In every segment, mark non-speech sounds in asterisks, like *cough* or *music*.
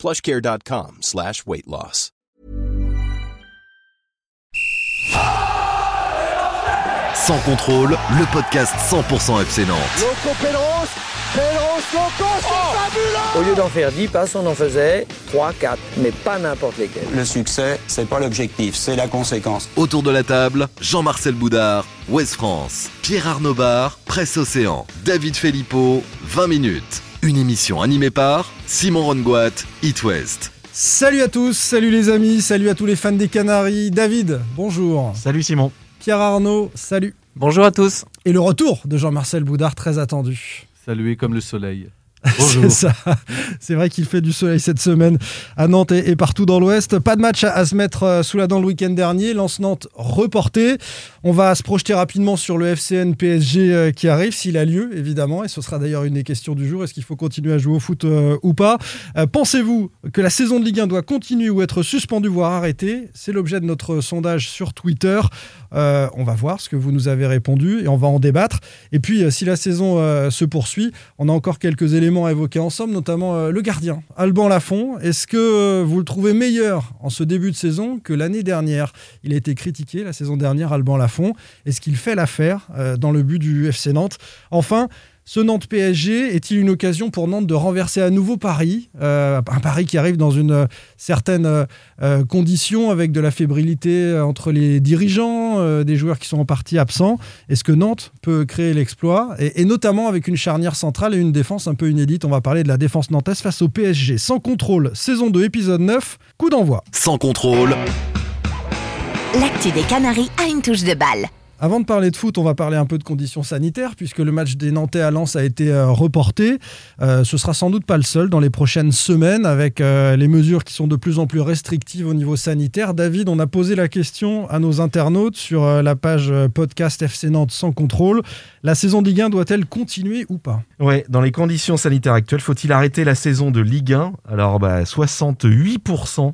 plushcare.com slash weight loss. Sans contrôle, le podcast 100% FC Nantes. Loco Pedros, Pedros, Loco, c'est fabuleux Au lieu d'en faire 10 passes, on en faisait 3, 4, mais pas n'importe lesquels. Le succès, c'est pas l'objectif, c'est la conséquence. Autour de la table, Jean-Marcel Boudard, Ouest France, Pierre Arnaud Bar, Presse Océan, David Filippo, 20 minutes. Une émission animée par Simon Rongoat, It West. Salut à tous, salut les amis, salut à tous les fans des Canaries. David, bonjour. Salut Simon. Pierre Arnaud, salut. Bonjour à tous. Et le retour de Jean-Marcel Boudard, très attendu. Salué comme le soleil. C'est ça. C'est vrai qu'il fait du soleil cette semaine à Nantes et, partout dans l'Ouest. Pas de match à, se mettre euh, sous la dent le week-end dernier. Lance-Nantes reporté. On va se projeter rapidement sur le FCN PSG euh, qui arrive, s'il a lieu, évidemment. Et ce sera d'ailleurs une des questions du jour. Est-ce qu'il faut continuer à jouer au foot euh, ou pas? Pensez-vous que la saison de Ligue 1 doit continuer ou être suspendue, voire arrêtée? C'est l'objet de notre sondage sur Twitter. on va voir ce que vous nous avez répondu et on va en débattre. Et puis, si la saison se poursuit, on a encore quelques éléments à évoquer ensemble, notamment euh, le gardien, Alban Lafont. Est-ce que euh, vous le trouvez meilleur en ce début de saison que l'année dernière? Il a été critiqué la saison dernière, Alban Lafont. Est-ce qu'il fait l'affaire euh, dans le but du FC Nantes? Enfin, ce Nantes PSG est-il une occasion pour Nantes de renverser à nouveau Paris euh, Un Paris qui arrive dans une certaine euh, condition avec de la fébrilité euh, entre les dirigeants, des joueurs qui sont en partie absents? Est-ce que Nantes peut créer l'exploit? Et, notamment avec une charnière centrale et une défense un peu inédite On va parler de la défense nantaise face au PSG. Sans contrôle, saison 2, épisode 9, coup d'envoi. Sans contrôle. L'actu des Canaries a une touche de balle. Avant de parler de foot, on va parler un peu de conditions sanitaires, puisque le match des Nantais à Lens a été euh, reporté. Euh, ce sera sans doute pas le seul dans les prochaines semaines, avec euh, les mesures qui sont de plus en plus restrictives au niveau sanitaire. David, on a posé la question à nos internautes sur la page podcast FC Nantes sans contrôle. La saison de Ligue 1 doit-elle continuer ou pas? Ouais, dans les conditions sanitaires actuelles, faut-il arrêter la saison de Ligue 1 Alors, bah, 68%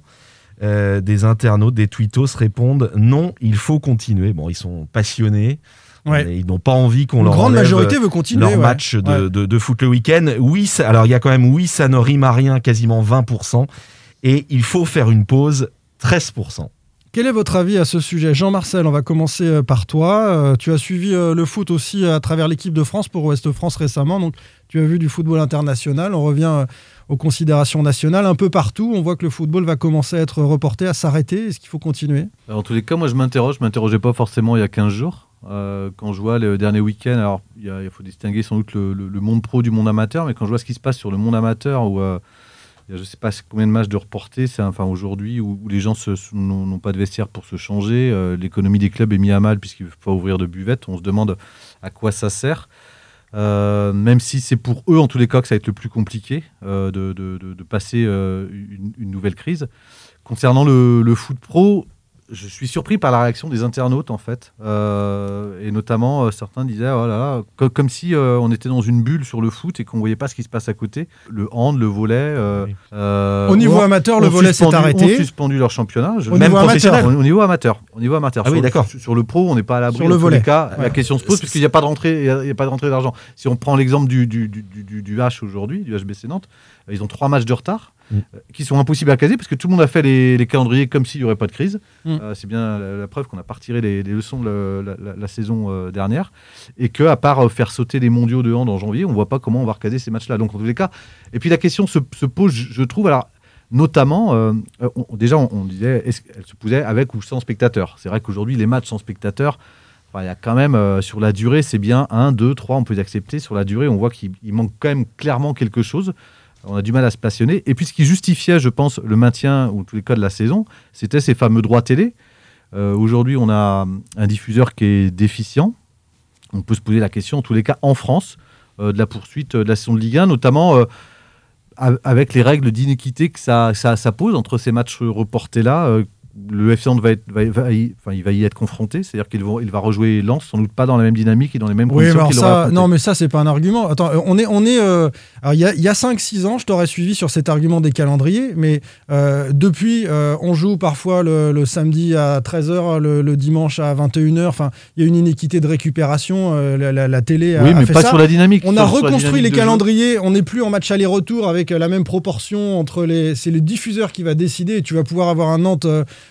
euh, des internautes, des tweetos répondent non, il faut continuer. Bon, ils sont passionnés. Ils n'ont pas envie qu'on leur grande majorité veut continuer leur match de, de, foot le week-end. Oui, alors il y a quand même oui, ça ne rime à rien, quasiment 20%. Et il faut faire une pause, 13%. Quel est votre avis à ce sujet? Jean-Marcel, on va commencer euh, par toi. Euh, tu as suivi le foot aussi à travers l'équipe de France pour Ouest France récemment. Donc tu as vu du football international. On revient aux considérations nationales. Un peu partout, on voit que le football va commencer à être reporté, à s'arrêter. Est-ce qu'il faut continuer? En tous les cas, moi je m'interroge. Je ne m'interrogeais pas forcément il y a 15 jours. Euh, quand je vois le dernier week-end, alors il, faut distinguer sans doute le, monde pro du monde amateur, mais quand je vois ce qui se passe sur le monde amateur, où euh, je ne sais pas combien de matchs de reportés, c'est enfin aujourd'hui où, les gens n'ont pas de vestiaire pour se changer, euh, l'économie des clubs est mise à mal puisqu'il ne faut pas ouvrir de buvette, on se demande à quoi ça sert. Euh, même si c'est pour eux, en tous les cas, que ça va être le plus compliqué euh, de, passer une, nouvelle crise. Concernant le foot pro, je suis surpris par la réaction des internautes en fait, euh, et notamment euh, certains disaient oh comme, si euh, on était dans une bulle sur le foot et qu'on voyait pas ce qui se passe à côté. Le hand, le volet. au niveau amateur, le volet s'est arrêté. Ont suspendu leur championnat, au même niveau professionnel. Amateur. Au niveau amateur, au niveau amateur. Ah oui, d'accord. Sur, le pro, on n'est pas à l'abri. Sur le volet. Cas, La question se pose puisqu'il n'y a pas de rentrée, il y a, pas de rentrée d'argent. Si on prend l'exemple du, du, du, du H aujourd'hui, du HBC Nantes, ils ont trois matchs de retard. Mm. Euh, qui sont impossibles à caser parce que tout le monde a fait les, calendriers comme s'il n'y aurait pas de crise. Mm. Euh, c'est bien la, preuve qu'on n'a pas retiré les, leçons de la, saison euh, dernière et que à part faire sauter les mondiaux de hand en janvier, on ne voit pas comment on va recaser ces matchs-là. Donc en tous les cas, et puis la question se, pose, je trouve, alors notamment, déjà on, disait, est-ce qu'elle se posait avec ou sans spectateurs C'est vrai qu'aujourd'hui les matchs sans spectateurs, il y a quand même, sur la durée, c'est bien 1, 2, 3, on peut les accepter. Sur la durée, on voit qu'il manque quand même clairement quelque chose on a du mal à se passionner. Et puis ce qui justifiait, je pense, le maintien, ou tous les cas de la saison, c'était ces fameux droits télé. Euh, aujourd'hui, on a un diffuseur qui est déficient. On peut se poser la question, en tous les cas, en France, euh, de la poursuite de la saison de Ligue 1, notamment. Euh, avec les règles d'inéquité que ça, ça, pose entre ces matchs reportés-là, euh, le FC Nantes va, être, va, va, y, enfin, il va y être confronté, c'est-à-dire qu'il va, il va rejouer Lens, sans doute pas dans la même dynamique et dans les mêmes oui, conditions. Mais ça, non, mais ça, c'est pas un argument. Attends, on est. On est euh, il y a, a 5-6 ans, je t'aurais suivi sur cet argument des calendriers, mais euh, depuis, euh, on joue parfois le, le, samedi à 13h, le, le dimanche à 21h. Enfin, il y a une inéquité de récupération. Euh, la, la, la, télé a, oui, mais a fait pas ça. sur la dynamique. On a reconstruit les calendriers. On n'est plus en match aller-retour avec la même proportion entre les. C'est le diffuseur qui va décider. Et tu vas pouvoir avoir un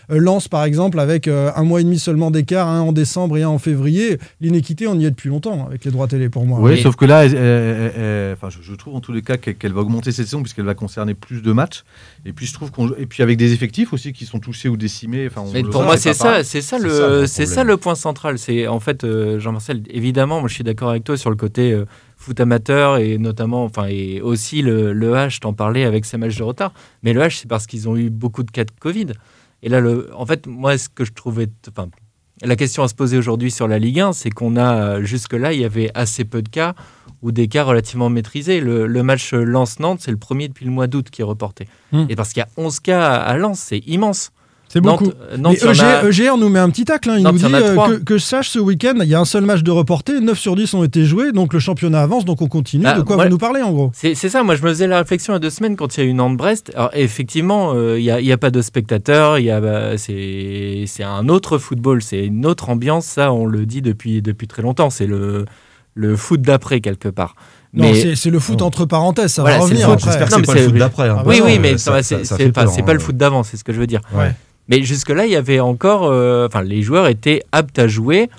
Nantes-Lens, par exemple avec euh, un mois et demi seulement d'écart, un en décembre et un en février. L'inéquité, on y est depuis longtemps avec les droits télé pour moi. Oui, sauf que là, elle, elle, elle, enfin, je, je, trouve en tous les cas qu'elle va augmenter cette saison puisqu'elle va concerner plus de matchs. Et puis je trouve qu'on et puis avec des effectifs aussi qui sont touchés ou décimés. Enfin, mais pour moi, c'est ça, c'est ça le, c'est ça le point central. C'est en fait, euh, Jean-Marcel, évidemment, moi je suis d'accord avec toi sur le côté. Euh, foot amateur et notamment, enfin, et aussi le, le H, t'en parlais avec ces matchs de retard. Mais le H, c'est parce qu'ils ont eu beaucoup de cas de Covid. Et là, le, en fait, moi, ce que je trouvais. Enfin, la question à se poser aujourd'hui sur la Ligue 1, c'est qu'on a, jusque-là, il y avait assez peu de cas ou des cas relativement maîtrisés. Le, le match Lens-Nantes, c'est le premier depuis le mois d'août qui est reporté. Mmh. Et parce qu'il y a 11 cas à Lens, c'est immense. C'est beaucoup. Nantes, Nantes, Mais EG, a... EGR nous met un petit tacle. Hein. Il Nantes, nous dit euh, que, que, je sache, ce week-end, il y a un seul match de reporté, 9 sur 10 ont été joués, donc le championnat avance, donc on continue. Ah, de quoi ouais. vous nous parlez, en gros? C'est ça, moi je me faisais la réflexion il y a deux semaines quand il y a eu Nantes-Brest. Alors effectivement, euh, il n'y a, a, pas de spectateurs, bah, c'est un autre football, c'est une autre ambiance, ça on le dit depuis, depuis très longtemps. C'est le, le foot d'après, quelque part. Mais... c'est le foot entre parenthèses, ça voilà, va revenir. J'espère que c'est pas le foot d'après. Hein. Oui, oui, mais c'est pas, pas le foot d'avant, c'est ce que je veux dire. Ouais. Mais jusque-là, il y avait encore. Euh, enfin, les joueurs étaient aptes à jouer.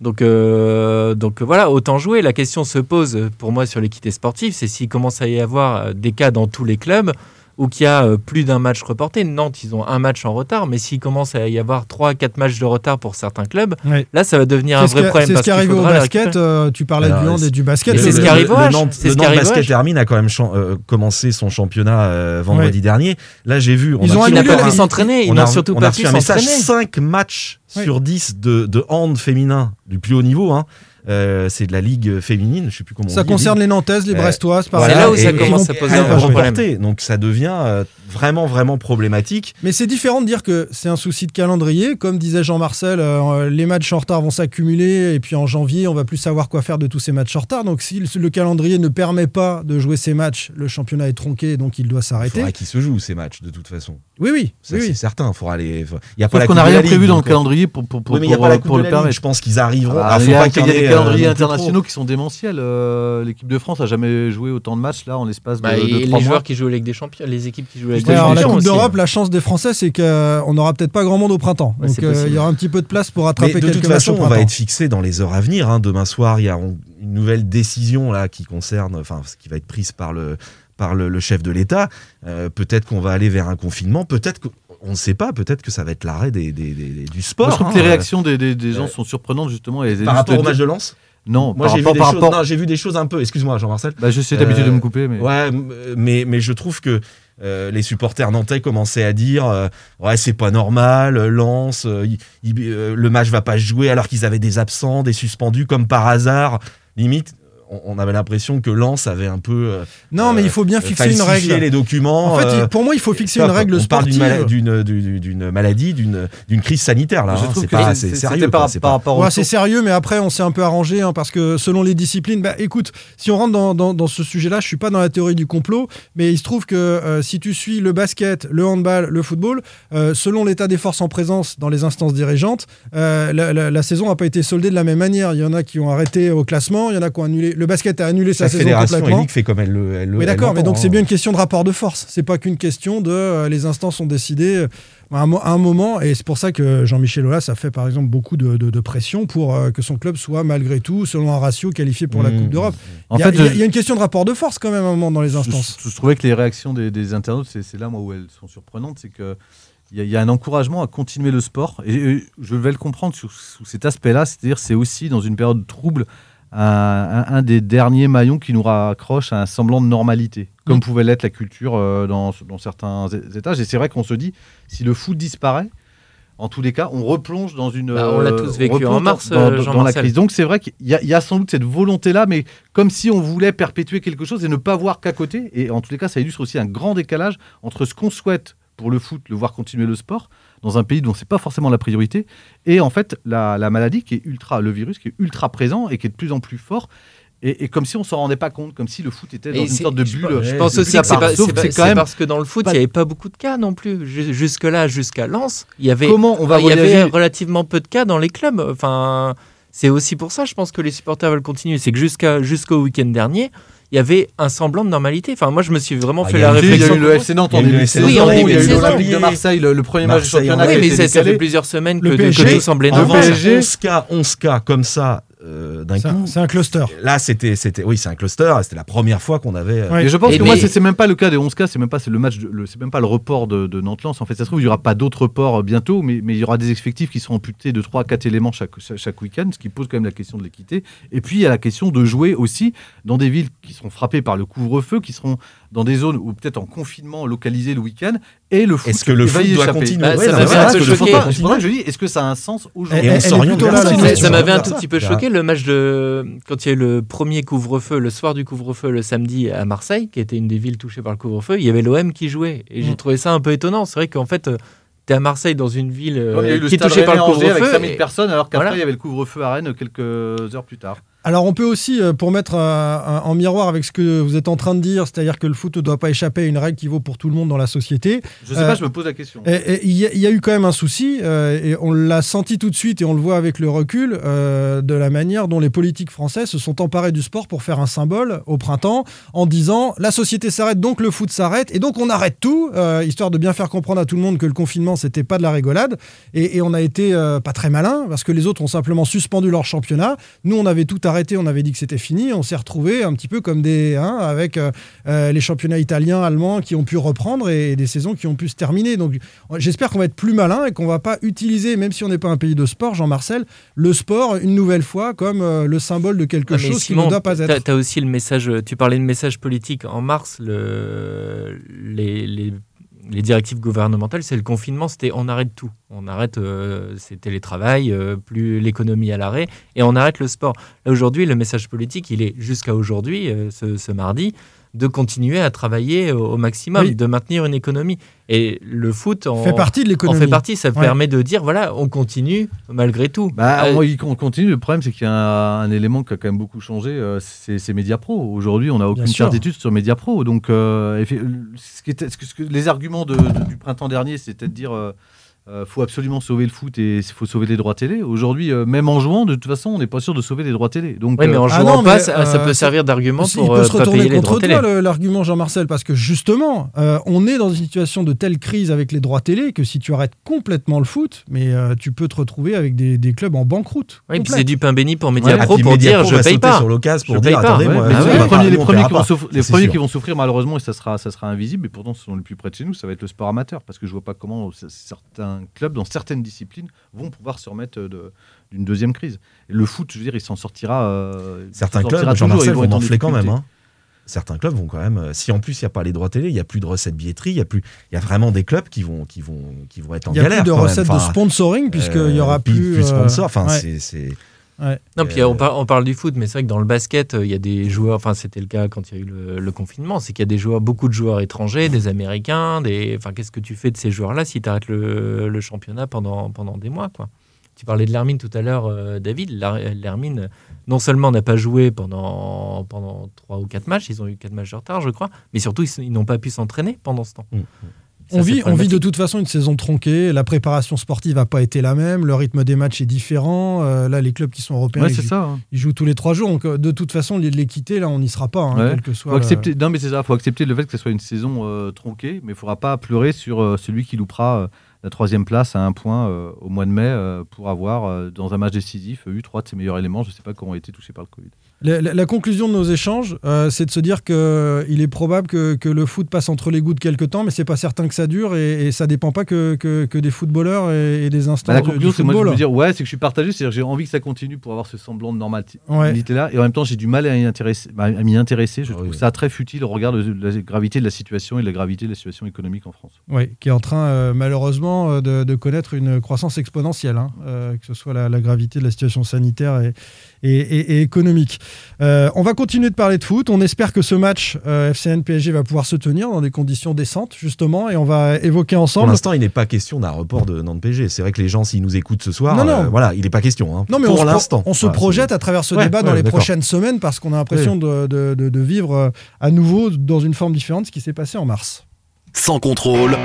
Donc, euh, donc voilà, autant jouer. La question se pose pour moi sur l'équité sportive c'est s'il commence à y avoir des cas dans tous les clubs ou qu'il y a euh, plus d'un match reporté. Nantes, ils ont un match en retard, mais s'il commence à y avoir 3-4 matchs de retard pour certains clubs, oui. là, ça va devenir un vrai que, problème. C'est ce qui arrive au basket. Euh, tu parlais Alors, du hand et du basket. C'est ce qui arrive au Le Nantes, le Nantes Basket Hermine a quand même euh, commencé son championnat euh, vendredi ouais. dernier. Là, j'ai vu. On Ils a ont annulé. pas pu s'entraîner. Ils n'ont surtout pas pu s'entraîner. 5 matchs sur 10 de, de hand féminin du plus haut niveau. Hein. Euh, c'est de la ligue féminine, je sais plus comment. Ça on dit, concerne les Nantaises, les Brestoises, par C'est là où et, ça commence à poser un problème. Donc ça devient euh, vraiment vraiment problématique. Mais c'est différent de dire que c'est un souci de calendrier, comme disait Jean-Marcel, euh, les matchs en retard vont s'accumuler et puis en janvier on va plus savoir quoi faire de tous ces matchs en retard. Donc si le calendrier ne permet pas de jouer ces matchs, le championnat est tronqué donc il doit s'arrêter. Il faudra qu'ils se jouent ces matchs de toute façon. Oui oui, ça, oui, c'est oui. certain. Il faudra aller. Il y a pas la qu'on n'a rien prévu dans le calendrier pour pour pour, oui, mais il y a pas la pour le permettre. Je pense qu'ils arriveront. Ah, il y a, y a des calendriers internationaux qui sont démentiels. Euh, L'équipe de France a jamais joué autant de matchs là en l'espace bah, de, de et trois les mois. joueurs qui jouent avec des champions, les équipes qui jouent avec des champions. La Coupe d'Europe, la chance des Français, c'est qu'on n'aura peut-être pas grand monde au printemps. Donc il euh, y aura un petit peu de place pour attraper mais de quelques toute façon, on va être fixé dans les heures à venir. Hein. Demain soir, il y a une nouvelle décision là qui concerne, enfin, qui va être prise par le par le, le chef de l'État. Euh, peut-être qu'on va aller vers un confinement. Peut-être que on ne sait pas, peut-être que ça va être l'arrêt des, des, des, du sport. Moi, je trouve hein, que les réactions des, des gens sont surprenantes justement. Et par rapport au match de Lens? Non, moi j'ai vu, rapport... vu des choses un peu. Excuse-moi, Jean-Marcel. Bah, je sais d'habitude euh, de me couper, mais ouais, mais mais je trouve que euh, les supporters nantais commençaient à dire euh, ouais c'est pas normal, Lens, le match va pas se jouer alors qu'ils avaient des absents, des suspendus comme par hasard. Limite, on avait l'impression que Lens avait un peu. Euh, non, mais il faut bien fixer une règle. les documents. En fait, pour moi, il faut fixer une règle on sportive. parle d'une maladie, d'une crise sanitaire là. Je hein, trouve c'est c'est sérieux. Par, quoi, par rapport ouais, c'est sérieux, mais après, on s'est un peu arrangé hein, parce que selon les disciplines, bah, écoute, si on rentre dans, dans, dans ce sujet-là, je suis pas dans la théorie du complot, mais il se trouve que euh, si tu suis le basket, le handball, le football, euh, selon l'état des forces en présence dans les instances dirigeantes, euh, la, la, la, saison n'a pas été soldée de la même manière. Il y en a qui ont arrêté au classement, il y en a qui ont annulé. Le basket a annulé sa la saison fédération complètement. Ligue fait comme elle le. Elle, oui, d'accord, mais donc hein. c'est bien une question de rapport de force. C'est pas qu'une question de euh, les instances ont décidé euh, à un, à un, moment, et c'est pour ça que Jean-Michel Aulas a fait par exemple beaucoup de, de, de pression pour euh, que son club soit malgré tout, selon un ratio, qualifié pour mmh. la Coupe d'Europe. En il, fait, y a, il y a une question de rapport de force quand même à un moment dans les instances. Je, je trouvais que les réactions des, des internautes, c'est là moi où elles sont surprenantes, c'est que il y, y, a un encouragement à continuer le sport, et, je vais le comprendre sur, sous cet aspect-là, c'est-à-dire c'est aussi dans une période trouble un, un, des derniers maillons qui nous raccroche à un semblant de normalité, comme mmh. pouvait l'être la culture euh, dans, dans, certains étages. Et c'est vrai qu'on se dit, si le foot disparaît, en tous les cas, on replonge dans une. Bah, on l'a tous vécu replonge en mars, dans, dans- euh, dans la crise. Donc c'est vrai qu'il y a sans doute cette volonté-là, mais comme si on voulait perpétuer quelque chose et ne pas voir qu'à côté. Et en tous les cas, ça illustre aussi un grand décalage entre ce qu'on souhaite pour le foot, le voir continuer le sport, dans un pays dont c'est pas forcément la priorité, et en fait la, la maladie qui est ultra, le virus qui est ultra présent et qui est de plus en plus fort. Et, et comme si on s'en rendait pas compte, comme si le foot était dans Et une sorte de bulle. Je pense de aussi que c'est parce que dans le foot, il n'y avait pas beaucoup de cas non plus. Ju- Jusque-là, jusqu'à Lens, il y avait, Comment on va il y avait relativement peu de cas dans les clubs. Enfin, c'est aussi pour ça, je pense que les supporters veulent continuer. C'est que jusqu'à jusqu'au week-end dernier, il y avait un semblant de normalité. Enfin, moi, je me suis vraiment Ah, fait la eu- Si, Il y réflexion. a eu le FC Nantes en Il y a eu début le de saison, Oui, en début il y a eu l'Olympique de Marseille, le, le premier match du championnat. Oui, mais ça, fait plusieurs semaines que, Le que PSG, tout semblait normal. revanche, PSG. 11 cas, 11 cas comme ça euh, d'un C'est un- coup. C'est un cluster. Là, c'était, c'était, oui, c'est un cluster. C'était la première fois qu'on avait. euh, Ouais. Et je pense Et que moi, mais- c'est c'est même pas le cas des 11 cas, c'est même pas c'est le match, c'est même pas le report de, de Nantes-Lens. En fait, ça se trouve, il y aura pas d'autres reports euh, bientôt, mais, mais il y aura des effectifs qui seront amputés de 3 à 4 éléments chaque, chaque, chaque week-end, ce qui pose quand même la question de l'équité. Et puis, il y a la question de jouer aussi dans des villes qui seront frappées par le couvre-feu, qui seront dans des zones où peut-être en confinement localisé le week-end, et le foot. Est-ce que le foot doit continuer Bah, Ouais, ça non, m'avait voilà, un est-ce peu que choqué. C'est pour ça continuer que je dis, est-ce que ça a un sens aujourd'hui on s'oriente vers là, ça. m'avait un tout petit peu choqué le match de quand il y a eu le premier couvre-feu, le soir du couvre-feu, le samedi à Marseille, qui était une des villes touchées par le couvre-feu. Il y avait l'OM qui jouait et j'ai Mm. trouvé ça un peu étonnant. C'est vrai qu'en fait, tu es à Marseille dans une ville euh, qui est touchée par le Rennais-Angers avec couvre-feu. 5000 et- personnes, alors qu'après, Voilà. il y avait le couvre-feu à Rennes quelques heures plus tard. Alors on peut aussi, euh, pour mettre euh, en miroir avec ce que vous êtes en train de dire, c'est-à-dire que le foot ne doit pas échapper à une règle qui vaut pour tout le monde dans la société. Je sais Euh, pas, je me pose la question. Il y, a- il y a eu quand même un souci, euh, et on l'a senti tout de suite, et on le voit avec le recul, euh, de la manière dont les politiques français se sont emparés du sport pour faire un symbole au printemps, en disant la société s'arrête, donc le foot s'arrête, et donc on arrête tout, euh, histoire de bien faire comprendre à tout le monde que le confinement, c'était pas de la rigolade. Et, et on a été euh, pas très malin, parce que les autres ont simplement suspendu leur championnat. Nous, on avait tout arrêté, on avait dit que c'était fini, on s'est retrouvés un petit peu comme des. hein, avec euh, euh, les championnats italiens, allemands qui ont pu reprendre et des saisons qui ont pu se terminer. Donc j'espère qu'on va être plus malin et qu'on va pas utiliser, même si on n'est pas un pays de sport, Jean-Marcel, le sport une nouvelle fois comme euh, le symbole de quelque Ah, chose qui ne doit pas être. T'as aussi le message. Tu parlais de message politique en mars. Le, les, les, les directives gouvernementales, c'est le confinement. C'était on arrête tout. On arrête. euh, c'est télétravail, euh, plus l'économie à l'arrêt, et on arrête le sport. Aujourd'hui, le message politique, il est jusqu'à aujourd'hui, euh, ce mardi, de continuer à travailler au, au maximum, Oui. de maintenir une économie. Et le foot en fait partie de l'économie. fait partie. Ça Ouais. permet de dire voilà, on continue malgré tout. Bah, Euh, on continue. Le problème, c'est qu'il y a un, un élément qui a quand même beaucoup changé. euh, c'est c'est Mediapro. Aujourd'hui, on n'a aucune certitude sur Mediapro. Donc, euh, effe- ce qui était- ce que- ce que- les arguments de- de- du printemps dernier, c'était de dire. Euh, euh, faut absolument sauver le foot et il faut sauver les droits télé. Aujourd'hui, euh, même en jouant, de toute façon, on n'est pas sûr de sauver les droits télé. Donc, Oui, mais en Ah jouant non, pas, mais, ça, ça euh, peut servir d'argument pour il peut euh, se pas retourner payer les droits contre toi l'argument Jean-Marcel parce que justement euh, on est dans une situation de telle crise avec les droits télé que si tu arrêtes complètement le foot mais euh, tu peux te retrouver avec des, des clubs en banqueroute. Oui, puis c'est du pain béni pour Ouais, Mediapro puis pour Mediapro dire je paye pas. sur l'occasion pour Je dire paye pas. attendez, Ouais, moi, mais nous, oui, on les premiers, qui vont souffrir, malheureusement et ça sera, ça sera invisible et pourtant ce sont les plus près de chez nous, ça va être le sport amateur parce que je vois pas comment c- certains clubs dans certaines disciplines vont pouvoir se remettre de- d'une deuxième crise. Et le foot, je veux dire, il s'en sortira. euh, Certains s'en clubs, sortira Jean-Marcel, ils vont enfler quand même. hein. Certains clubs vont quand même. euh, Si en plus il n'y a pas les droits télé, il n'y a plus de recettes billetterie, il y a plus, il y a vraiment des clubs qui vont, qui vont, qui vont être en Il y a galère. plus de recettes de sponsoring puisqu'il euh, y aura plus. plus de euh, sponsors. Enfin, ouais. c'est, c'est- Non, puis Euh, on, par- on parle du foot, mais c'est vrai que dans le basket, euh, il y a des joueurs, enfin c'était le cas quand il y a eu le, le confinement, c'est qu'il y a des joueurs, beaucoup de joueurs étrangers, des Américains, des, enfin qu'est-ce que tu fais de ces joueurs-là si tu arrêtes le, le championnat pendant, pendant des mois, quoi? Tu parlais de Lermine tout à l'heure, euh, David. Lermine, non seulement n'a pas joué pendant, pendant 3 ou 4 matchs, ils ont eu 4 matchs de retard, je crois, mais surtout ils, n'ont pas pu s'entraîner pendant ce temps. Mm. Ça, On vit, on vit de toute façon une saison tronquée, la préparation sportive n'a pas été la même, le rythme des matchs est différent. euh, là, les clubs qui sont européens, Ouais, ils, c'est jouent, ça. hein. ils jouent tous les trois jours. Donc, euh, de toute façon, l'équité, là, on n'y sera pas, hein, Ouais. quel que soit. Faut le- accepter, non, mais c'est ça. faut accepter le fait que ce soit une saison euh, tronquée, mais il ne faudra pas pleurer sur euh, celui qui loupera euh, la troisième place à un point euh, au mois de mai euh, pour avoir, euh, dans un match décisif, eu trois de ses meilleurs éléments. Je ne sais pas comment ont été touchés par le Covid. La, la- la conclusion de nos échanges, euh, c'est de se dire qu'il est probable que, que le foot passe entre les gouttes quelque temps, mais c'est pas certain que ça dure et, et ça dépend pas que, que- que des footballeurs et, et des instants Bah, la conclusion, c'est moi de football. me dire, ouais, c'est que je suis partagé, c'est-à-dire que j'ai envie que ça continue pour avoir ce semblant de normalité Ouais. là, et en même temps, j'ai du mal à, intéresser, bah, m'y intéresser. Je Ah trouve oui. ça très futile au regard de la gravité de la situation et de la gravité de la situation économique en France. Oui, qui est en train, euh, malheureusement, temps de, de connaître une croissance exponentielle, hein, que ce soit la, la, gravité de la situation sanitaire et, et, et, économique. on va continuer de parler de foot. On espère que ce match FCN PSG va pouvoir se tenir dans des conditions décentes, justement, et on va évoquer ensemble. Pour l'instant, il n'est pas question d'un report de Nantes PSG. C'est vrai que les gens, s'ils nous écoutent ce soir, non, non. voilà, il n'est pas question. Hein, non, mais pour l'instant. On se projette à travers ce ouais, débat dans ouais, les prochaines semaines parce qu'on a l'impression de, de, de, de, vivre à nouveau dans une forme différente ce qui s'est passé en mars. Sans contrôle.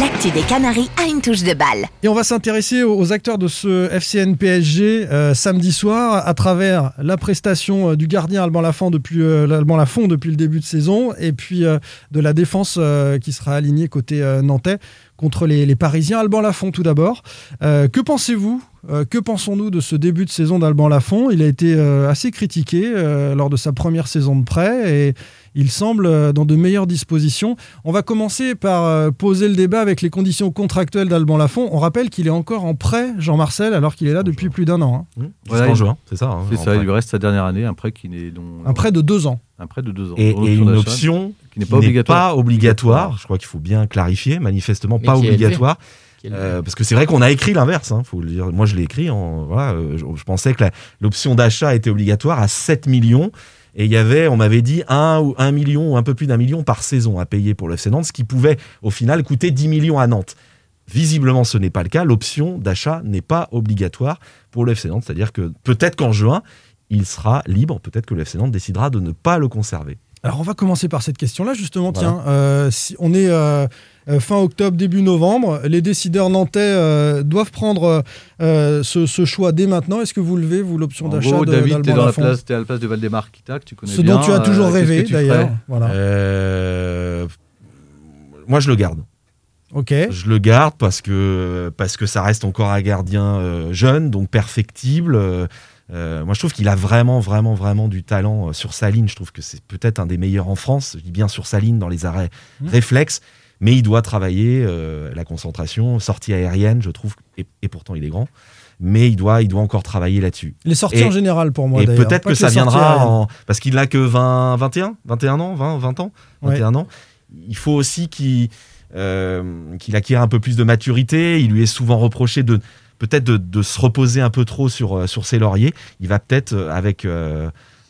L'actu des Canaries a une touche de balle. Et on va s'intéresser aux acteurs de ce FCN PSG euh, samedi soir à travers la prestation euh, du gardien Alban Lafont depuis, euh, Alban Lafont depuis le début de saison et puis de la défense qui sera alignée côté nantais contre les, les, Parisiens. Alban Lafont tout d'abord. que pensez-vous que pensons-nous de ce début de saison d'Alban Lafont Il a été assez critiqué lors de sa première saison de prêt et il semble dans de meilleures dispositions. On va commencer par poser le débat avec les conditions contractuelles d'Alban Lafont. On rappelle qu'il est encore en prêt, Jean-Marcel, alors qu'il est là depuis plus d'un an. Hein. Mmh. Voilà, en juin, c'est ça. Hein, c'est ça, il lui reste sa dernière année, un prêt qui n'est donc... Un prêt de deux ans. Un prêt de deux ans. Et, et une option qui n'est pas, pas, obligatoire. Je crois qu'il faut bien clarifier, manifestement Mais pas obligatoire. Euh, parce que c'est vrai qu'on a écrit l'inverse, hein, faut le dire. Moi, je l'ai écrit. En, voilà, euh, je, je, pensais que l'option d'achat était obligatoire à 7 millions. Et il y avait, on m'avait dit, 1 ou 1 million ou un peu plus d'un million par saison à payer pour le FC Nantes, ce qui pouvait au final coûter 10 millions à Nantes. Visiblement, ce n'est pas le cas. L'option d'achat n'est pas obligatoire pour le FC Nantes. C'est-à-dire que peut-être qu'en juin, il sera libre. Peut-être que le FC Nantes décidera de ne pas le conserver. Alors, on va commencer par cette question-là, justement. Voilà. Tiens, euh, si on est euh, fin octobre, début novembre. Les décideurs nantais euh, doivent prendre ce, ce, choix dès maintenant. Est-ce que vous levez, vous, l'option d'achat de David, tu es, es à la place de Valdemar Kita, que tu connais ce bien. Ce dont tu as toujours rêvé, d'ailleurs. Voilà. moi, je le garde. Ok. Je le garde parce que, parce que ça reste encore un gardien jeune, donc perfectible. Euh, moi, je trouve qu'il a vraiment, vraiment, vraiment du talent euh, sur sa ligne. Je trouve que c'est peut-être un des meilleurs en France. Je dis bien sur sa ligne dans les arrêts mmh. réflexes, mais il doit travailler euh, la concentration, sortie aérienne, je trouve, et, et, pourtant il est grand. Mais il doit, il doit encore travailler là-dessus. Les sorties et, en général pour moi. Et peut-être que, que, ça viendra en... parce qu'il n'a que 20, 21, 21 ans, 20, 20 ans, 21 ouais. ans. Il faut aussi qu'il euh, qu'il acquiert un peu plus de maturité. Il lui est souvent reproché de peut-être de, de, se reposer un peu trop sur, sur ses lauriers. Il va peut-être, avec, euh,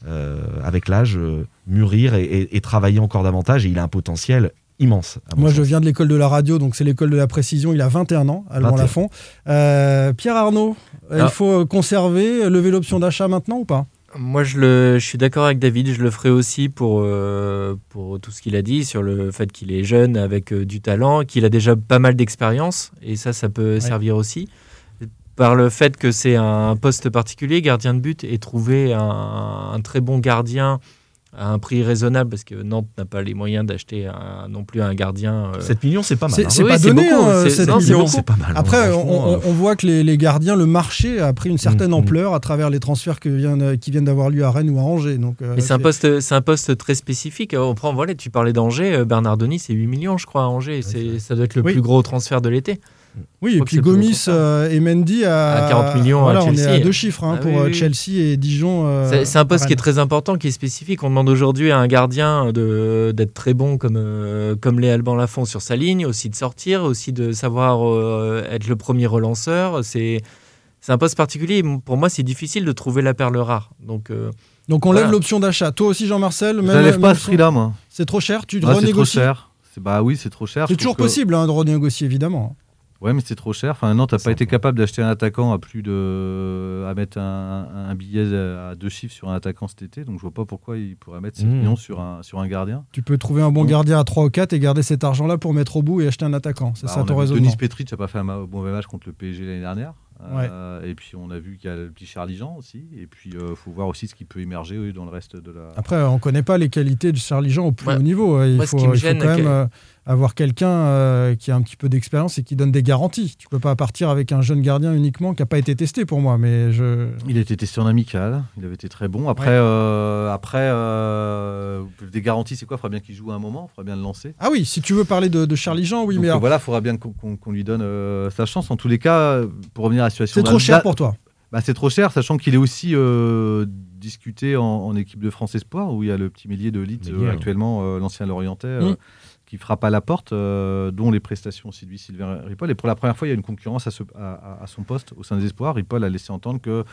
euh, avec l'âge, euh, mûrir et, et, et, travailler encore davantage. Et il a un potentiel immense. Moi, sens. je viens de l'école de la radio, donc c'est l'école de la précision. Il a 21 ans, Alban Lafont. Euh, Pierre Arnaud, ah. il faut conserver, lever l'option d'achat maintenant ou pas? Moi, je, le, je suis d'accord avec David. Je le ferai aussi pour, euh, pour tout ce qu'il a dit sur le fait qu'il est jeune, avec euh, du talent, qu'il a déjà pas mal d'expérience. Et ça, ça peut ouais. servir aussi par le fait que c'est un poste particulier, gardien de but, et trouver un, un, très bon gardien à un prix raisonnable, parce que Nantes n'a pas les moyens d'acheter non plus un gardien. Euh... 7 millions, c'est pas mal. C'est hein. oui, pas donné, beaucoup, 7 millions. C'est pas mal. Après, on, on, on, voit que les, les, gardiens, le marché a pris une certaine mmh, ampleur à travers les transferts que vient, qui viennent d'avoir lieu à Rennes ou à Angers. Donc, euh, Mais c'est un, poste, un poste très spécifique. On prend, voilà, tu parlais d'Angers, euh, Bernard Denis, c'est 8 millions, je crois, à Angers. Ouais, ça doit être le oui. plus gros transfert de l'été. Oui, et puis Gomis euh, et Mendy à, à 40 millions voilà, à Chelsea. On est à deux chiffres hein, ah, pour oui, oui. Chelsea et Dijon. Euh, c'est un poste qui est très important, qui est spécifique. On demande aujourd'hui à un gardien d'être très bon comme, euh, comme les Alban Lafont sur sa ligne, aussi de sortir, aussi de savoir euh, être le premier relanceur. C'est un poste particulier. Pour moi, c'est difficile de trouver la perle rare. Donc, euh, Donc on voilà. lève l'option d'achat. Toi aussi, Jean-Marcel Je ne lève pas ce prix-là, moi. C'est trop cher Tu ah, renégocies C'est trop cher. Bah oui, c'est trop cher. C'est toujours possible hein, de renégocier, évidemment. Ouais, mais c'est trop cher. Enfin, non, t'as pas été capable d'acheter un attaquant à plus de. à mettre un, un, billet à deux chiffres sur un attaquant cet été. Donc, je vois pas pourquoi il pourrait mettre 7 mmh. millions sur un, sur un gardien. Tu peux trouver un bon gardien à 3 ou 4 et garder cet argent-là pour mettre au bout et acheter un attaquant. C'est bah, ça ton raisonnement. Denis Petric n'a pas fait un mauvais match contre le PSG l'année dernière. Ouais. Euh, et puis on a vu qu'il y a le petit Charlie Jean aussi. Et puis il euh, faut voir aussi ce qui peut émerger oui, dans le reste de la. Après, on ne connaît pas les qualités de Charlie Jean au plus ouais. haut niveau. Il, Moi, faut, il faut, quand même euh, avoir quelqu'un euh, qui a un petit peu d'expérience et qui donne des garanties. Tu peux pas partir avec un jeune gardien uniquement qui n'a pas été testé pour moi. Mais je... Il a été testé en amical. Il avait été très bon. Après, ouais. euh, après euh, des garanties, c'est quoi? Il faudra bien qu'il joue à un moment. Il faudra bien le lancer. Ah oui, si tu veux parler de, de Charlie Jean, oui. Donc, mais alors... voilà, il faudra bien qu'on qu qu lui donne euh, sa chance. En tous les cas, pour revenir à situation. C'est trop cher pour toi bah, C'est trop cher, sachant qu'il est aussi euh, discuté en, en, équipe de France Espoir, où il y a le petit millier de Leeds actuellement, l'ancien Lorientais. Mmh qui frappe à la porte, dont les prestations aussi de Sylvain Ripoll. Et pour la première fois, il y a une concurrence à, à son poste au sein des Espoirs. Ripoll a laissé entendre que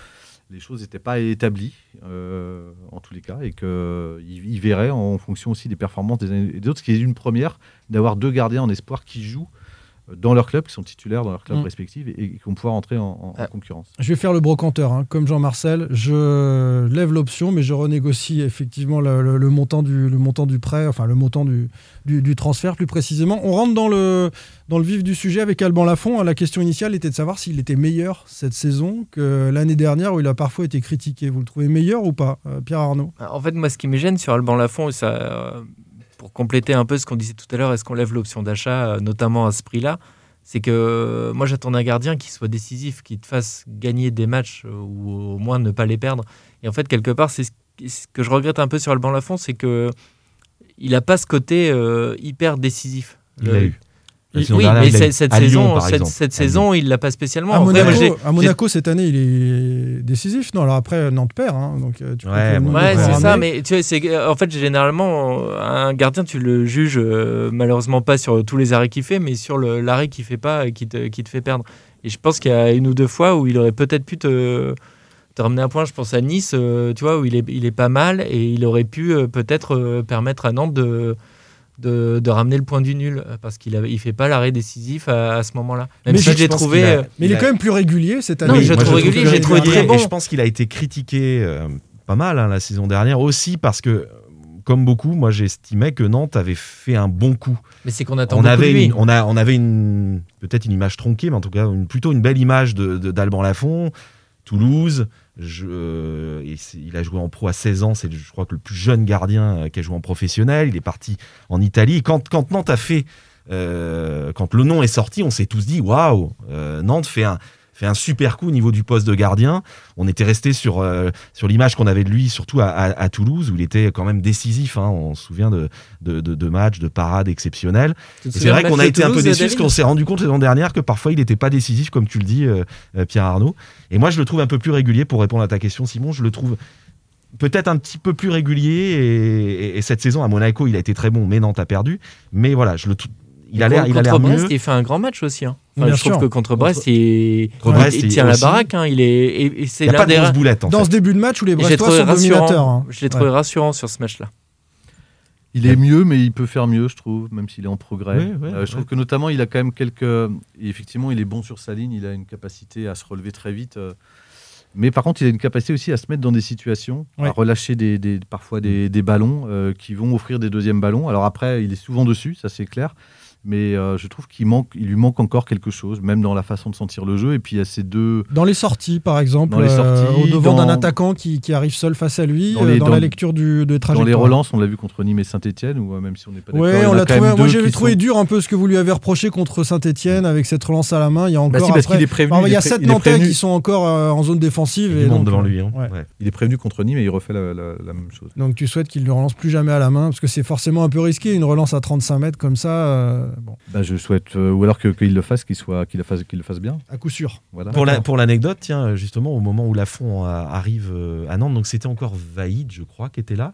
les choses n'étaient pas établies, euh, en tous les cas, et qu'il verrait en fonction aussi des performances des uns et des autres, ce qui est une première d'avoir deux gardiens en espoir qui jouent dans leur club, qui sont titulaires dans leur club mm. respectif et, qui vont pouvoir entrer en, ah. concurrence. Je vais faire le brocanteur, hein. comme Jean-Marcel. Je lève l'option, mais je renégocie effectivement le, montant du, le montant du prêt, enfin le montant du, du, transfert plus précisément. On rentre dans le, dans le vif du sujet avec Alban Lafont. La question initiale était de savoir s'il était meilleur cette saison que l'année dernière où il a parfois été critiqué. Vous le trouvez meilleur ou pas, euh, Pierre Arnaud? En fait, moi, ce qui me gêne sur Alban Lafont, ça, euh, pour compléter un peu ce qu'on disait tout à l'heure, est-ce qu'on lève l'option d'achat, euh, notamment à ce prix-là c'est que moi j'attends un gardien qui soit décisif, qui te fasse gagner des matchs ou au moins ne pas les perdre. Et en fait, quelque part, c'est ce que je regrette un peu sur Alban Lafont, c'est que il n'a pas ce côté euh, hyper décisif. Il l'a eu. Oui, mais cette, saison, cette, saison, il l'a pas spécialement. À Monaco, à Monaco cette année, il est décisif. Non, alors après Nantes perd, hein, donc euh, tu ouais, c'est ça. Mais tu sais, en fait, généralement, un gardien, tu le juges euh, malheureusement pas sur tous les arrêts qu'il fait, mais sur l'arrêt qu'il fait pas et qui te, qui te fait perdre. Et je pense qu'il y a une ou deux fois où il aurait peut-être pu te te ramener un point, je pense à Nice, euh, tu vois, où il est, il est pas mal et il aurait pu euh, peut-être euh, permettre à Nantes de, de, ramener le point du nul parce qu'il ne il fait pas l'arrêt décisif à, ce moment-là. mais j'ai trouvé. mais il, est quand même plus régulier cette année. Non, je, trouve régulier, j'ai trouvé très bon. Et je pense qu'il a été critiqué pas mal hein, la saison dernière aussi parce que. Comme beaucoup, moi j'estimais que Nantes avait fait un bon coup. Mais c'est qu'on attend on avait Une, on, a, on avait une peut-être une image tronquée, mais en tout cas une, plutôt une belle image de d'Alban Lafont, Toulouse, euh, il a joué en pro à 16 ans, c'est je crois que le plus jeune gardien euh, qui a joué en professionnel. Il est parti en Italie. quand, quand Nantes a fait, euh, quand le nom est sorti, on s'est tous dit waouh, Nantes fait un, fait un super coup au niveau du poste de gardien. On était resté sur, euh, sur l'image qu'on avait de lui, surtout à, Toulouse, où il était quand même décisif. Hein. On se souvient de, de, matchs, de parades exceptionnelles. C'est vrai qu'on a été un peu déçus parce qu'on s'est rendu compte l'année dernière que parfois il n'était pas décisif, comme tu le dis, euh, euh, Pierre Arnaud. Et moi, je le trouve un peu plus régulier, pour répondre à ta question, Simon. Je le trouve peut-être un petit peu plus régulier et, cette saison à Monaco il a été très bon mais Nantes a perdu mais voilà je le il a l'air il a l'air mieux il fait un grand match aussi hein je trouve que contre Brest, il, tient la baraque. Hein, il est, c'est il a pas de grosses boulettes. Dans ce début de match où les Brestois sont dominateurs. Hein. Je l'ai trouvé rassurant sur ce match-là. Il est mieux, mais il peut faire mieux, je trouve, même s'il est en progrès. Euh, je trouve que notamment, il a quand même quelques. effectivement, il est bon sur sa ligne. Il a une capacité à se relever très vite. Euh. Mais par contre, il a une capacité aussi à se mettre dans des situations, à relâcher des, parfois des, ballons euh, qui vont offrir des deuxièmes ballons. Alors après, il est souvent dessus, ça c'est clair mais euh, je trouve qu'il manque, il lui manque encore quelque chose, même dans la façon de sentir le jeu. Et puis il y a ces deux. Dans les sorties, par exemple, dans les sorties, euh, au devant d'un attaquant qui, qui, arrive seul face à lui, dans, euh, la lecture du, de trajectoire. Dans les relances, on l'a vu contre Nîmes et Saint-Etienne, ou même si on n'est pas d'accord. Ouais, on, l'a trouvé. Moi, j'avais trouvé dur un peu ce que vous lui avez reproché contre Saint-Etienne avec cette relance à la main. Il y a bah, encore. parce qu'il est prévenu. il y a sept Nantais qui sont encore en zone défensive. Il et devant lui. Hein. Il est prévenu contre Nîmes et il refait la, même chose. Donc tu souhaites qu'il ne relance plus jamais à la main parce que c'est forcément un peu risqué une relance à 35 mètres comme ça. Bon. Bah, je euh, ou alors qu'il le fasse, qu'il soit, qu'il le fasse, qu'il le fasse bien. À coup sûr. Voilà. Pour, la, pour l'anecdote, tiens, justement, au moment où Lafont arrive euh, à Nantes, donc c'était encore Vaïd, je crois, qui était là.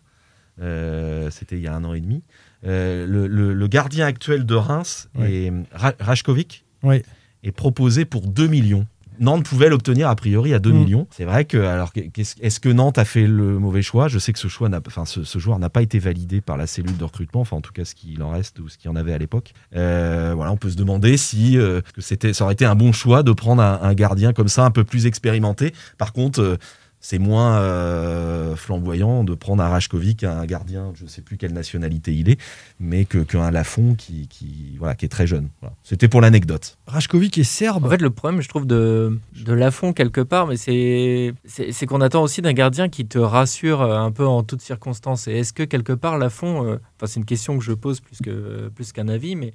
Euh, c'était il y a un an et demi. le, gardien actuel de Reims, est, Rajkovic, oui. est proposé pour 2 millions. Nantes pouvait l'obtenir a priori à 2 mm. millions. C'est vrai que, alors, est-ce que Nantes a fait le mauvais choix? Je sais que ce, choix enfin, ce, joueur n'a pas été validé par la cellule de recrutement, enfin, en tout cas, ce qu'il en reste ou ce qu'il en avait à l'époque. Euh, voilà, on peut se demander si euh, que ça aurait été un bon choix de prendre un, un, gardien comme ça, un peu plus expérimenté. Par contre, euh, c'est moins euh, flamboyant de prendre un Rajkovic, un gardien, je ne sais plus quelle nationalité il est, mais qu'un Lafont qui, qui, voilà, qui est très jeune. C'était pour l'anecdote. Rajkovic est serbe. En fait, le problème, je trouve, de, de Lafont quelque part, mais c'est qu'on attend aussi d'un gardien qui te rassure euh, un peu en toutes circonstances. Et est-ce que quelque part, Lafont, euh, enfin, c'est une question que je pose plus qu'un plus qu'un avis, mais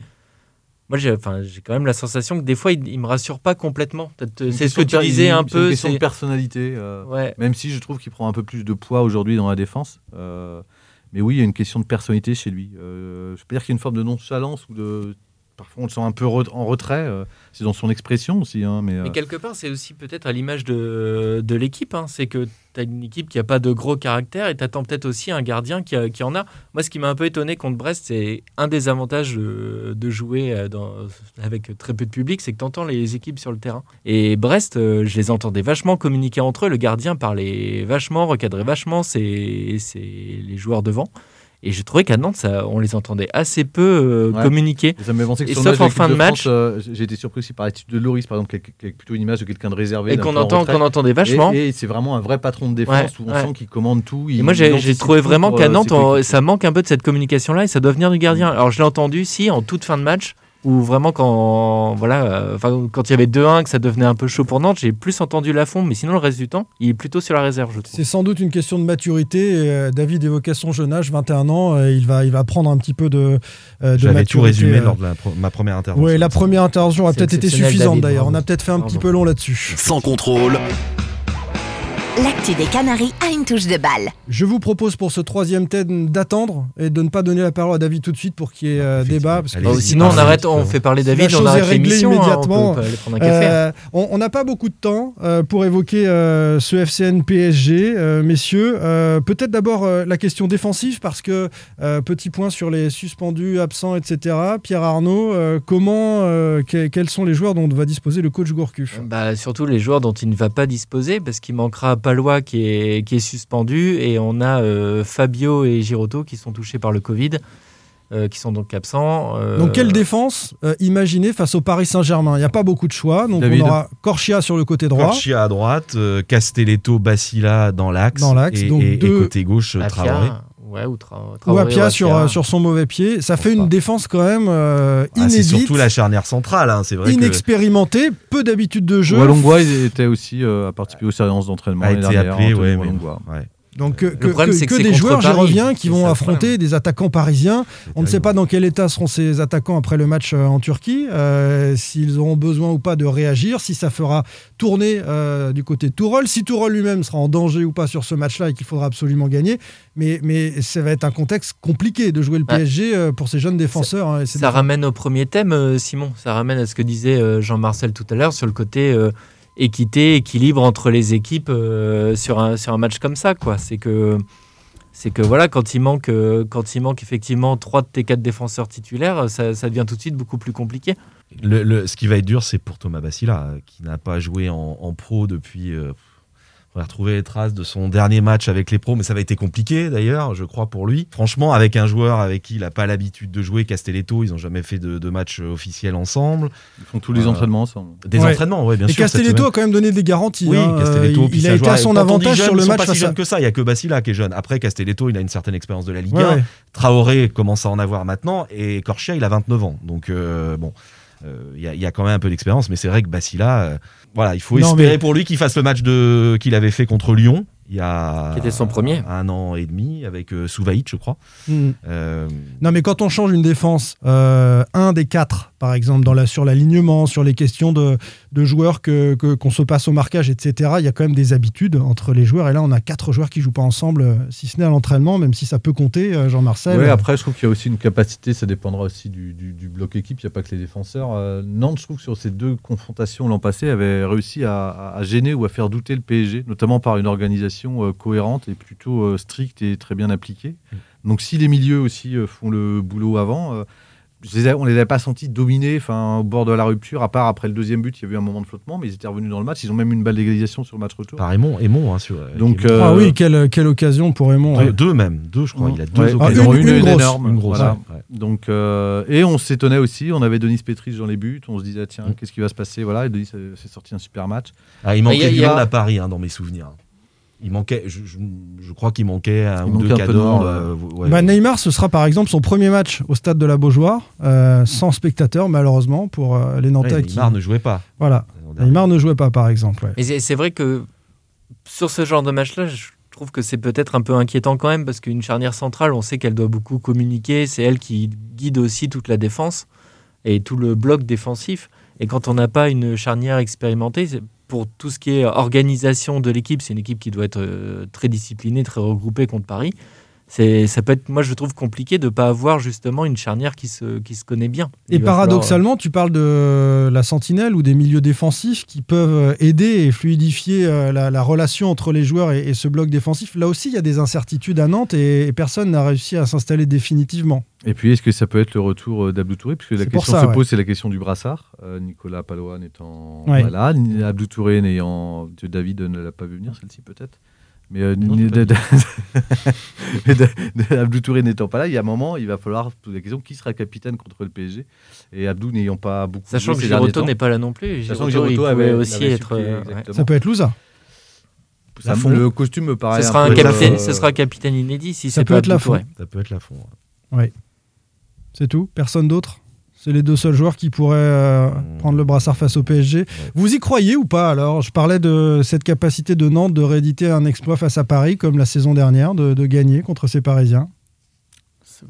moi j'ai quand même la sensation que des fois il, ne me rassure pas complètement. C'est ce que tu disais un peu. C'est une question de personnalité. Euh, même si je trouve qu'il prend un peu plus de poids aujourd'hui dans la défense. Euh, mais oui, il y a une question de personnalité chez lui. Euh, je peux dire qu'il y a une forme de nonchalance ou de parfois on le sent un peu en retrait. c'est dans son expression aussi. Hein, mais, mais, quelque part, c'est aussi peut-être à l'image de, l'équipe. Hein. c'est que tu as une équipe qui n'a pas de gros caractère et tu attends peut-être aussi un gardien qui, en a. Moi, ce qui m'a un peu étonné contre Brest, c'est un des avantages de, jouer euh, avec très peu de public, c'est que tu entends les équipes sur le terrain. Et Brest, euh, je les entendais vachement communiquer entre eux. Le gardien parlait vachement, recadrait vachement c'est les joueurs devant. Et j'ai trouvé qu'à Nantes, ça, on les entendait assez peu euh, communiquer. Ça que et sauf en fin de, match. Euh, j'ai été surpris aussi par l'attitude de Loris, par exemple, qui est plutôt une image de quelqu'un de réservé. Et qu'on entend, qu'on entendait vachement. Et, c'est vraiment un vrai patron de défense où on sent qu'il commande tout. et moi, j'ai trouvé vraiment qu'à euh, Nantes, ça manque un peu de cette communication-là et ça doit venir du gardien. Alors, je l'ai entendu, si, en toute fin de match, ou vraiment quand voilà euh, quand il y avait 2-1 que ça devenait un peu chaud pour Nantes j'ai plus entendu Lafont mais sinon le reste du temps il est plutôt sur la réserve je trouve. C'est sans doute une question de maturité euh, David évoquait son jeune âge 21 ans euh, il va il va prendre un petit peu de, de j'avais tout résumé lors de ma première intervention. Oui la première intervention a peut-être été suffisante d'ailleurs. on a peut-être fait un petit peu long là-dessus. Sans contrôle L'actu des Canaries a une touche de balle. Je vous propose pour ce troisième thème d'attendre et de ne pas donner la parole à David tout de suite pour qu'il y ait euh, débat. Parce que sinon, on arrête, on fait parler David, on arrête l'émission. Hein, immédiatement. Euh, on n'a pas beaucoup de temps euh, pour évoquer ce FCN PSG, messieurs. Peut-être d'abord la question défensive parce que petit point sur les suspendus, absents, etc. Pierre Arnaud, comment, quels sont les joueurs dont va disposer le coach Gourcuff? Bah, Surtout les joueurs dont il ne va pas disposer parce qu'il manquera Palois qui est, qui est suspendu et on a euh, Fabio et Girotto qui sont touchés par le Covid. Euh, qui sont donc absents. Euh, donc quelle défense imaginez face au Paris Saint-Germain? Il n'y a pas beaucoup de choix. Donc on aura Corchia sur le côté droit. Corchia à droite, Castelletto, Basila dans l'axe. Dans l'axe. Et, donc et, côté gauche, Traoré. Ouais, ou, ou Apia sur, sur son mauvais pied. Ça fait une défense quand même euh, ah, inédite. c'est surtout la charnière centrale, hein, c'est vrai. Inexpérimentée, peu d'habitude de jeu. Walongwa était aussi euh, à participer aux séances d'entraînement. A été appelé, ouais, mais, donc que, que, des joueurs, j'y reviens, qui vont affronter des attaquants parisiens. On ne sait pas dans quel état seront ces attaquants après le match euh, en Turquie, euh, s'ils auront besoin ou pas de réagir, si ça fera tourner euh, du côté de Tourol, si Tourol lui-même sera en danger ou pas sur ce match-là et qu'il faudra absolument gagner. Mais, mais ça va être un contexte compliqué de jouer le PSG pour ces jeunes défenseurs. Hein, ça, ramène au premier thème, Simon. Ça ramène à ce que disait Jean-Marcel tout à l'heure sur le côté équité, équilibre entre les équipes euh, sur, un, sur un match comme ça. quoi. C'est que, c'est que voilà, quand il, manque, euh, quand il manque effectivement trois de tes quatre défenseurs titulaires, ça, devient tout de suite beaucoup plus compliqué. Le, ce qui va être dur, c'est pour Thomas Bassila, qui n'a pas joué en, pro depuis. Euh, on va retrouver les traces de son dernier match avec les pros, mais ça va être compliqué d'ailleurs, je crois, pour lui. Franchement, avec un joueur avec qui il n'a pas l'habitude de jouer, Castelletto, ils n'ont jamais fait de, match officiel ensemble. Ils font tous les euh, entraînements ensemble. Des entraînements, oui, bien sûr. Et Castelletto a quand même donné des garanties. Oui, hein. Castelletto, il, a été à son avantage sur le match. Pas si jeune que ça, il n'y a que Basila qui est jeune. Après, Castelletto, il a une certaine expérience de la Ligue 1. Traoré commence à en avoir maintenant, et Corchia, il a 29 ans. Donc, euh, bon. Euh, il y, a quand même un peu d'expérience, mais c'est vrai que Basila, voilà, il faut espérer pour lui qu'il fasse le match de qu'il avait fait contre Lyon il y a qui était son premier un an et demi avec euh, je crois. Hmm. Euh, non, mais quand on change une défense, euh, un des quatre, par exemple, dans la, sur l'alignement, sur les questions de, de joueurs que, qu'on se passe au marquage, etc., il y a quand même des habitudes entre les joueurs. Et là, on a quatre joueurs qui jouent pas ensemble, euh, si ce n'est à l'entraînement, même si ça peut compter, euh, Jean-Marcel. Oui, après, je trouve qu'il y a aussi une capacité, ça dépendra aussi du, du, bloc équipe, il n'y a pas que les défenseurs. Nantes, je trouve que sur ces deux confrontations l'an passé, avait réussi à, à, gêner ou à faire douter le PSG, notamment par une organisation cohérente et plutôt stricte et très bien appliquée. Mm. Donc si les milieux aussi font le boulot avant, les on les avait pas sentis dominer enfin, au bord de la rupture, à part après le deuxième but, il y a eu un moment de flottement, mais ils étaient revenus dans le match. Ils ont même une balle d'égalisation sur le match retour. Par Aymon, Aymon hein, sur, Donc, euh, Ah oui, quelle, quelle occasion pour Aymon. Deux, même, deux je crois. Il a deux ah, occasions. une, une, énorme. Une grosse. Donc, euh, et on s'étonnait aussi, on avait Denis Petris dans les buts, on se disait, tiens, mm. qu'est-ce qui va se passer Voilà, et Denis s'est sorti un super match. Ah, il manquait du monde à Paris hein, dans mes souvenirs. Il manquait, je, je, crois qu'il manquait un ou deux cadeaux. Euh, bah, Neymar, ce sera par exemple son premier match au stade de la Beaujoire, euh, sans spectateurs malheureusement pour euh, les Nantais. Neymar ne jouait pas. Voilà. Neymar ne jouait pas par exemple. Mais c'est vrai que sur ce genre de match-là, je trouve que c'est peut-être un peu inquiétant quand même parce qu'une charnière centrale, on sait qu'elle doit beaucoup communiquer. C'est elle qui guide aussi toute la défense et tout le bloc défensif. Et quand on n'a pas une charnière expérimentée, pour tout ce qui est organisation de l'équipe, c'est une équipe qui doit être euh, très disciplinée, très regroupée contre Paris. C'est ça peut être moi je trouve compliqué de pas avoir justement une charnière qui se qui se connaît bien. Et paradoxalement, tu parles de la sentinelle ou des milieux défensifs qui peuvent aider et fluidifier la, relation entre les joueurs et, ce bloc défensif. Là aussi, il y a des incertitudes à Nantes et, personne n'a réussi à s'installer définitivement. Et puis, est-ce que ça peut être le retour d'Abdou Touré? Puisque la question se pose, c'est la question du brassard. Nicolas Palois étant malade, Abdou Touré n'ayant. David ne l'a pas vu venir, celle-ci peut-être mais, euh, *laughs* Abdou Touré n'étant pas là, il y a un moment, il va falloir poser la question qui sera capitaine contre le PSG Et Abdou n'ayant pas beaucoup. Sachant que Giroto n'est pas là non plus. Sachant que Giroto avait aussi être. Euh, ça peut être Louza. le costume me paraît. Ce sera, un, capitaine, ce sera capitaine inédit si ça peut être la fond. Ça peut être la fond. Oui. C'est tout? Personne d'autre? C'est les deux seuls joueurs qui pourraient euh, mmh. prendre le brassard face au PSG. Vous y croyez ou pas alors? Je parlais de cette capacité de Nantes de rééditer un exploit face à Paris, comme la saison dernière, de, gagner contre ces Parisiens?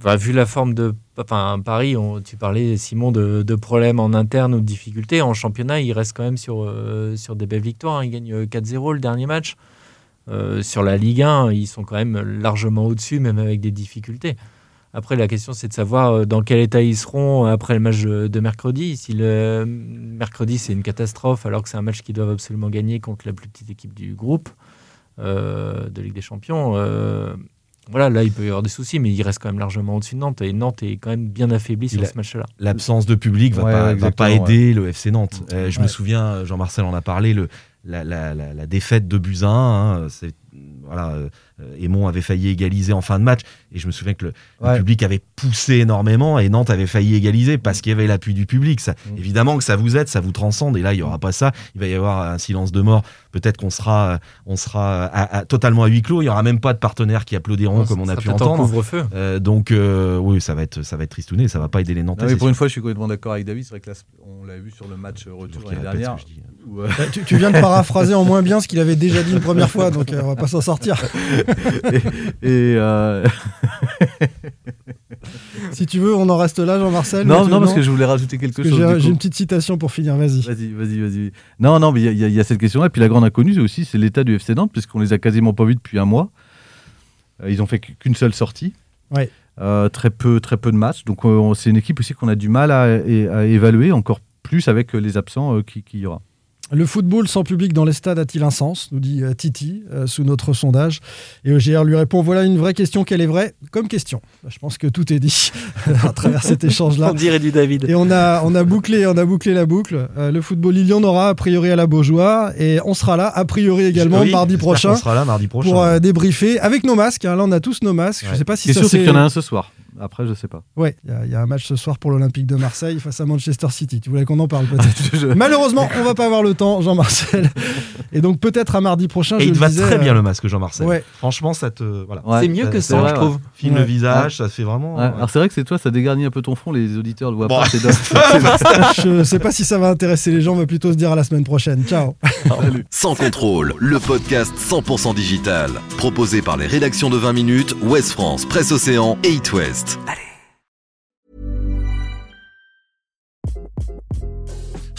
Bah, vu la forme de enfin, Paris, tu parlais, Simon, de, problèmes en interne ou de difficultés. En championnat, il reste quand même sur, euh, sur des belles victoires. Hein. Il gagne 4-0 le dernier match. Euh, sur la Ligue 1, ils sont quand même largement au-dessus, même avec des difficultés. Après, la question, c'est de savoir euh, dans quel état ils seront après le match de mercredi. Si le mercredi, c'est une catastrophe, alors que c'est un match qu'ils doivent absolument gagner contre la plus petite équipe du groupe euh, de Ligue des Champions, euh, voilà, là, il peut y avoir des soucis, mais il reste quand même largement au-dessus de Nantes. Et Nantes est quand même bien affaibli sur ce match-là. L'absence de public va, pas, va pas, aider le FC Nantes. je me souviens, Jean-Marcel en a parlé, le, la, la, la, défaite de Buzyn, hein, voilà, Aymon avait failli égaliser en fin de match. Et je me souviens que le, public avait poussé énormément et Nantes avait failli égaliser parce qu'il y avait l'appui du public. Ça, mm. Évidemment que ça vous aide, ça vous transcende. Et là, il n'y aura pas ça. Il va y avoir un silence de mort. Peut-être qu'on sera, on sera à, totalement à huis clos. Il n'y aura même pas de partenaires qui applaudiront comme on a pu entendre. Euh, donc, euh, oui, ça va être, ça va être tristouné. Ça va pas aider les Nantais. pour une fois, je suis complètement d'accord avec David. C'est vrai que là, on l'a vu sur le match retour l'année dernière. Euh, bah, tu, viens de paraphraser en moins bien ce qu'il avait déjà dit une première fois, donc on va pas s'en sortir. *laughs* et, euh, *laughs* si tu veux, on en reste là, Jean-Marcel Non, non, parce que je voulais rajouter quelque chose. J'ai une petite citation pour finir, vas-y. Vas-y, vas-y, vas-y. Non, non, mais il y, a cette question-là. Et puis la grande inconnue aussi, c'est l'état du FC Nantes, puisqu'on les a quasiment pas vus depuis un mois. Euh, ils ont fait qu'une seule sortie. Ouais. Euh, très, peu, très peu de matchs. Donc c'est une équipe aussi qu'on a du mal à, évaluer, encore plus avec les absents qu'il qui y aura. Le football sans public dans les stades a-t-il un sens nous dit euh, Titi euh, sous notre sondage. Et EGR lui répond voilà une vraie question, quelle est vraie Comme question. Bah, je pense que tout est dit *laughs* à travers cet échange-là. On dirait du David. Et on a, on a, bouclé, on a bouclé la boucle. Euh, le football, il y en aura a priori à la Beaujoire. Et on sera là a priori également mardi prochain. On sera là mardi prochain. Pour débriefer avec nos masques. Hein. Là, on a tous nos masques. Je sais pas si ça sûr, c'est qu'il y en a un ce soir. Après, je sais pas. Ouais, il y, a un match ce soir pour l'Olympique de Marseille face à Manchester City. Tu voulais qu'on en parle peut-être *laughs* Malheureusement, on va pas avoir le temps, Jean-Marcel. *laughs* Et donc peut-être à mardi prochain. Et il te va très bien euh, le masque, Jean-Marcel. Ouais. Franchement, ça te voilà. c'est mieux que ça, je trouve. Filme le visage, ça fait vraiment. Alors c'est vrai que c'est toi, ça dégarnit un peu ton front. Les auditeurs ne voient pas. *laughs* je sais pas si ça va intéresser les gens, mais plutôt se dire à la semaine prochaine. Ciao. *laughs* Sans contrôle, le podcast 100% digital, proposé par les rédactions de 20 minutes, Ouest France, Presse Océan et It West. Allez.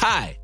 Hi,